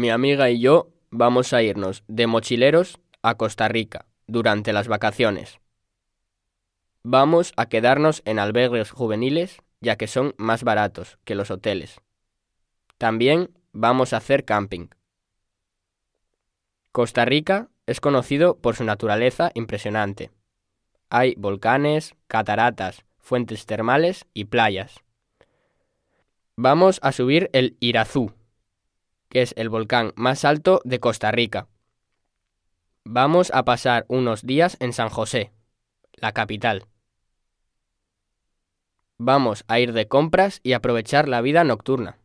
Mi amiga y yo vamos a irnos de mochileros a Costa Rica durante las vacaciones. Vamos a quedarnos en albergues juveniles ya que son más baratos que los hoteles. También vamos a hacer camping. Costa Rica es conocido por su naturaleza impresionante. Hay volcanes, cataratas, fuentes termales y playas. Vamos a subir el Irazú, que es el volcán más alto de Costa Rica. Vamos a pasar unos días en San José, la capital. Vamos a ir de compras y aprovechar la vida nocturna.